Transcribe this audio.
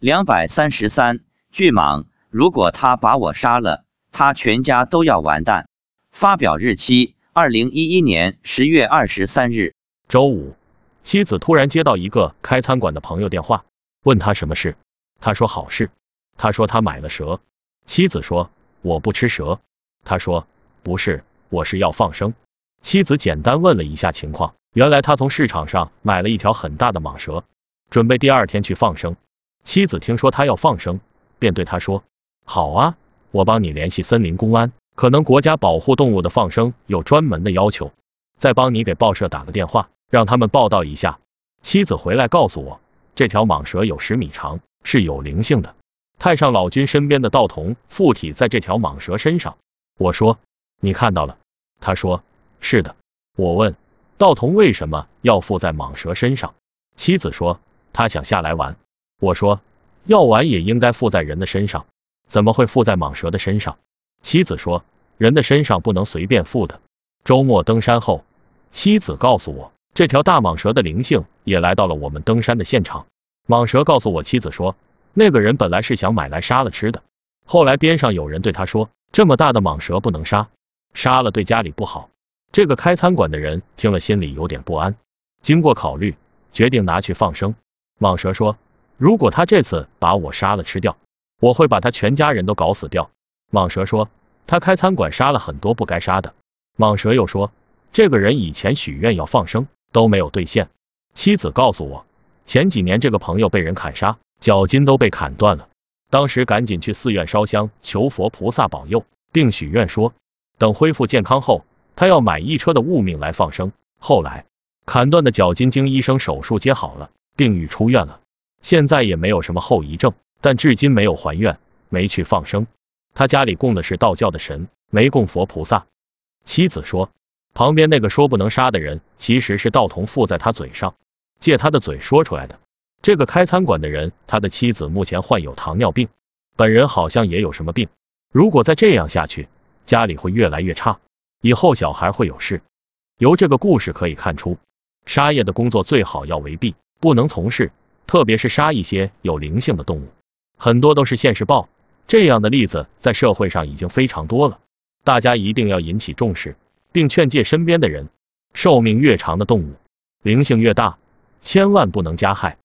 两百三十三，巨蟒，如果他把我杀了，他全家都要完蛋。发表日期：二零一一年十月二十三日，周五。妻子突然接到一个开餐馆的朋友电话，问他什么事。他说好事。他说他买了蛇。妻子说我不吃蛇。他说不是，我是要放生。妻子简单问了一下情况，原来他从市场上买了一条很大的蟒蛇，准备第二天去放生。妻子听说他要放生，便对他说：“好啊，我帮你联系森林公安，可能国家保护动物的放生有专门的要求，再帮你给报社打个电话，让他们报道一下。”妻子回来告诉我，这条蟒蛇有十米长，是有灵性的。太上老君身边的道童附体在这条蟒蛇身上。我说：“你看到了？”他说：“是的。”我问道童为什么要附在蟒蛇身上？妻子说：“他想下来玩。”我说，药丸也应该附在人的身上，怎么会附在蟒蛇的身上？妻子说，人的身上不能随便附的。周末登山后，妻子告诉我，这条大蟒蛇的灵性也来到了我们登山的现场。蟒蛇告诉我妻子说，那个人本来是想买来杀了吃的，后来边上有人对他说，这么大的蟒蛇不能杀，杀了对家里不好。这个开餐馆的人听了心里有点不安，经过考虑，决定拿去放生。蟒蛇说。如果他这次把我杀了吃掉，我会把他全家人都搞死掉。蟒蛇说，他开餐馆杀了很多不该杀的。蟒蛇又说，这个人以前许愿要放生都没有兑现。妻子告诉我，前几年这个朋友被人砍杀，脚筋都被砍断了，当时赶紧去寺院烧香求佛菩萨保佑，并许愿说，等恢复健康后，他要买一车的物命来放生。后来砍断的脚筋经医生手术接好了，病愈出院了。现在也没有什么后遗症，但至今没有还愿，没去放生。他家里供的是道教的神，没供佛菩萨。妻子说，旁边那个说不能杀的人，其实是道童附在他嘴上，借他的嘴说出来的。这个开餐馆的人，他的妻子目前患有糖尿病，本人好像也有什么病。如果再这样下去，家里会越来越差，以后小孩会有事。由这个故事可以看出，杀业的工作最好要为避，不能从事。特别是杀一些有灵性的动物，很多都是现世报，这样的例子在社会上已经非常多了。大家一定要引起重视，并劝诫身边的人，寿命越长的动物，灵性越大，千万不能加害。